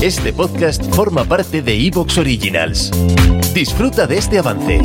Este podcast forma parte de Evox Originals. Disfruta de este avance.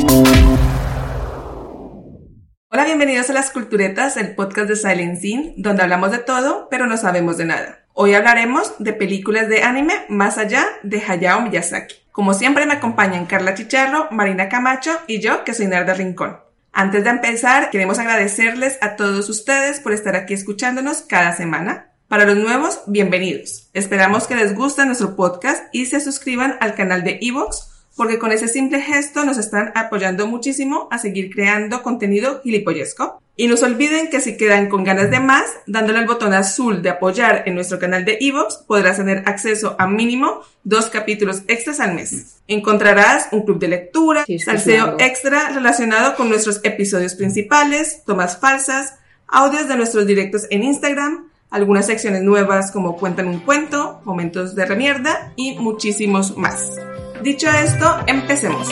Hola, bienvenidos a Las Culturetas, el podcast de Silent Scene, donde hablamos de todo, pero no sabemos de nada. Hoy hablaremos de películas de anime más allá de Hayao Miyazaki. Como siempre me acompañan Carla Chicharro, Marina Camacho y yo, que soy Narda Rincón. Antes de empezar, queremos agradecerles a todos ustedes por estar aquí escuchándonos cada semana. Para los nuevos, bienvenidos. Esperamos que les guste nuestro podcast y se suscriban al canal de Evox, porque con ese simple gesto nos están apoyando muchísimo a seguir creando contenido gilipollesco. Y no se olviden que si quedan con ganas de más, dándole al botón azul de apoyar en nuestro canal de Evox, podrás tener acceso a mínimo dos capítulos extras al mes. Encontrarás un club de lectura, Sí, salseo extra relacionado con nuestros episodios principales, tomas falsas, audios de nuestros directos en Instagram, algunas secciones nuevas como Cuentan un cuento, momentos de remierda y muchísimos más. Dicho esto, empecemos.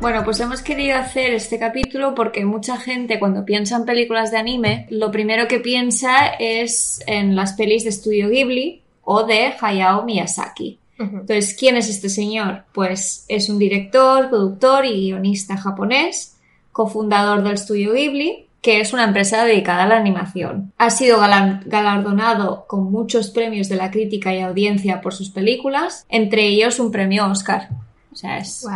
Bueno, pues hemos querido hacer este capítulo porque mucha gente cuando piensa en películas de anime, lo primero que piensa es en las pelis de Studio Ghibli o de Hayao Miyazaki. Entonces, ¿quién es este señor? Pues es un director, productor y guionista japonés, cofundador del Studio Ghibli, que es una empresa dedicada a la animación. Ha sido galardonado con muchos premios de la crítica y audiencia por sus películas, entre ellos un premio Oscar. O sea, es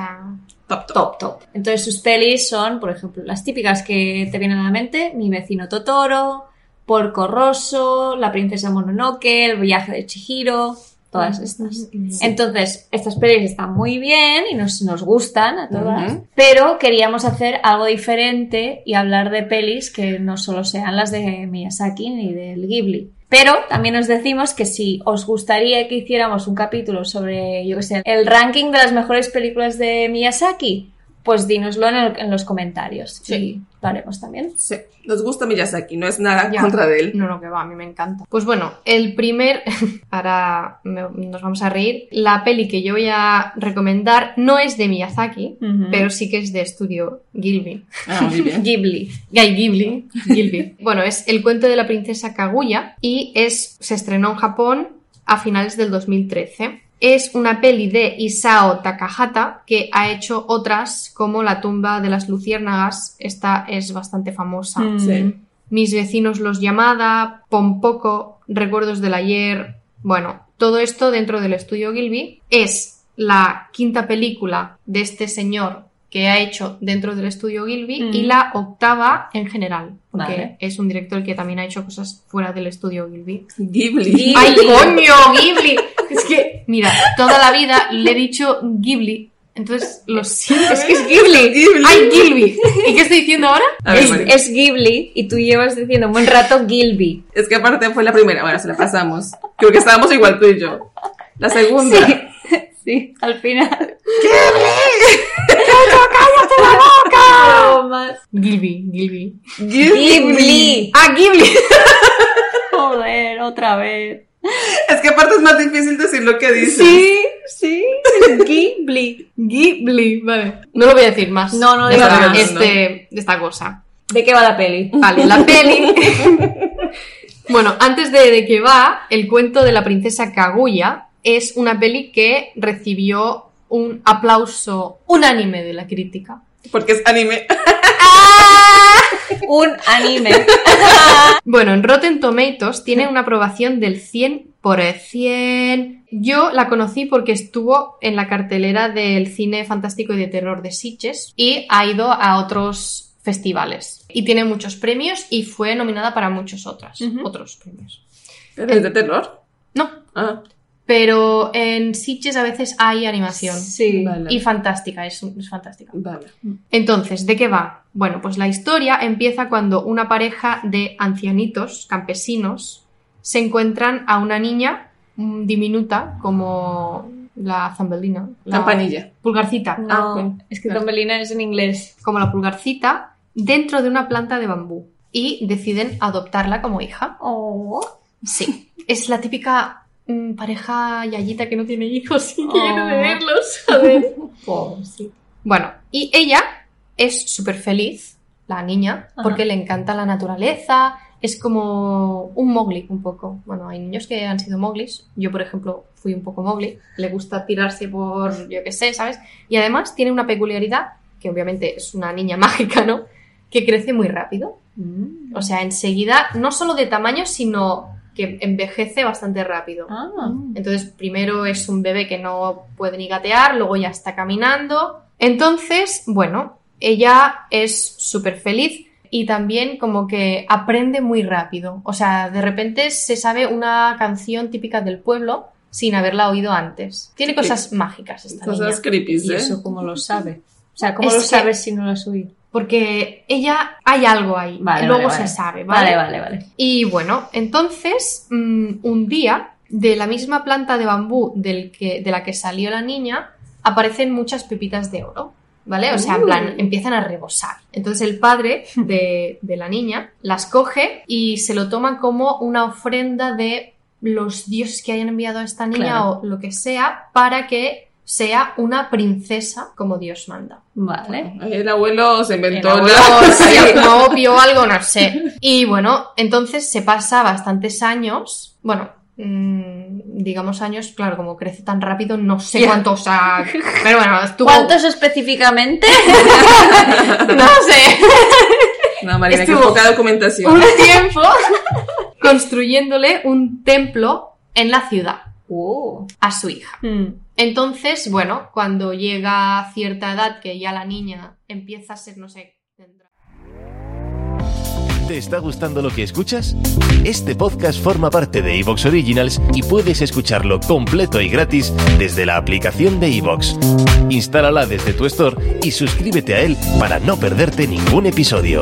Top, top. top, top. Entonces sus pelis son, por ejemplo, las típicas que te vienen a la mente, Mi vecino Totoro, Porco Rosso, La princesa Mononoke, El viaje de Chihiro, todas estas. Entonces, estas pelis están muy bien y nos, nos gustan a todas, pero queríamos hacer algo diferente y hablar de pelis que no solo sean las de Miyazaki ni del Ghibli. Pero también os decimos que si os gustaría que hiciéramos un capítulo sobre, yo qué sé, el ranking de las mejores películas de Miyazaki, pues dínoslo en, el- en los comentarios Sí. y lo haremos también. Sí, nos gusta Miyazaki, no es nada Ya. contra de él. No, no, que va, a mí me encanta. Pues bueno, el primer, ahora me- nos vamos a reír, la peli que yo voy a recomendar no es de Miyazaki, pero sí que es de estudio Gilby. Ah, muy bien. Ghibli. Guy Ghibli. Gilby. bueno, es El cuento de la princesa Kaguya y es, se estrenó en Japón a finales del 2013. Es una peli de Isao Takahata que ha hecho otras como La tumba de las luciérnagas. Esta es bastante famosa. Mm. Sí. Mis vecinos los llamada, Pompoco, Recuerdos del ayer. Bueno, todo esto dentro del estudio Gilby es la quinta película de este señor que ha hecho dentro del estudio Gilby Mm. y la octava en general, porque Vale. es un director que también ha hecho cosas fuera del estudio Gilby. Ghibli. Ghibli. ¡Ay, coño! Ghibli. Es que, mira, toda la vida le he dicho Ghibli, entonces lo siento. Es que es Ghibli. Ghibli. ¡Ay, Gilby! ¿Y qué estoy diciendo ahora? Ver, Es, es Ghibli y tú llevas diciendo un buen rato Gilby. Es que aparte fue la primera, bueno, se la pasamos. Creo que estábamos igual tú y yo. La segunda. Sí, sí, al final. No más. Gilby, Gilby. Ghibli. ¡Ah, Ghibli! Otra vez. Es que aparte es más difícil decir lo que dices. Sí, sí. Ghibli. Ghibli, vale. No lo voy a decir más. No, no de digas esta, más, este, de esta cosa. ¿De qué va la peli? Vale, la peli. bueno, antes de, de que va, el cuento de la princesa Kaguya es una peli que recibió un aplauso unánime de la crítica. Porque es anime. Un anime. Bueno, en Rotten Tomatoes tiene una aprobación del 100 por 100. Yo la conocí porque estuvo en la cartelera del cine fantástico y de terror de Sitges y ha ido a otros festivales. Y tiene muchos premios y fue nominada para muchos otros, otros premios. ¿Es de terror? No, Ah, pero en Sitges a veces hay animación. Sí. vale. Y fantástica, es, es fantástica. Vale. Entonces, ¿de qué va? Bueno, pues la historia empieza cuando una pareja de ancianitos campesinos se encuentran a una niña mm, diminuta como la zambelina. La Campanilla. Pulgarcita. No, Ah, es que Tombelina es en inglés. Como la pulgarcita dentro de una planta de bambú. Y deciden adoptarla como hija. Oh. Sí. Es la típica pareja yayita que no tiene hijos y Oh. quiere tenerlos. A ver. Pobre, sí. Bueno, y ella es súper feliz, la niña, porque le encanta la naturaleza, es como un Mowgli un poco. Bueno, hay niños que han sido Mowglis. Yo, por ejemplo, fui un poco Mowgli. Le gusta tirarse por, yo qué sé, ¿sabes? Y además tiene una peculiaridad, que obviamente es una niña mágica, ¿no? Que crece muy rápido. Mm. O sea, enseguida, no solo de tamaño, sino que envejece bastante rápido. Ah. Entonces, primero es un bebé que no puede ni gatear, luego ya está caminando. Entonces, bueno, ella es súper feliz y también como que aprende muy rápido. O sea, de repente se sabe una canción típica del pueblo sin haberla oído antes. Tiene cosas mágicas esta Cosas niña. creepy, ¿Y ¿eh? eso cómo lo sabe? O sea, ¿cómo Es lo que- sabes si no lo has oído? Porque ella hay algo ahí. Vale, luego vale, se vale. sabe, ¿vale? Vale, vale, vale. Y bueno, entonces, mm, un día, de la misma planta de bambú del que, de la que salió la niña, aparecen muchas pepitas de oro. ¿Vale? O sea, en plan, empiezan a rebosar. Entonces el padre de, de la niña las coge y se lo toma como una ofrenda de los dioses que hayan enviado a esta niña Claro. o lo que sea para que sea una princesa como Dios manda. Vale. El abuelo se El inventó abuelo la- obvio o algo, no sé. Y bueno, entonces se pasa bastantes años, bueno, mm, digamos años, claro, como crece tan rápido, no sé cuántos, pero bueno, estuvo... ¿Cuántos específicamente? No sé, No, Marina, que Estuvo poca documentación. un tiempo construyéndole un templo en la ciudad Uh. a su hija. Mm. Entonces, bueno, cuando llega a cierta edad que ya la niña empieza a ser, no sé, ¿Te está gustando lo que escuchas? Este podcast forma parte de Evox Originals y puedes escucharlo completo y gratis desde la aplicación de Evox. Instálala desde tu store y suscríbete a él para no perderte ningún episodio.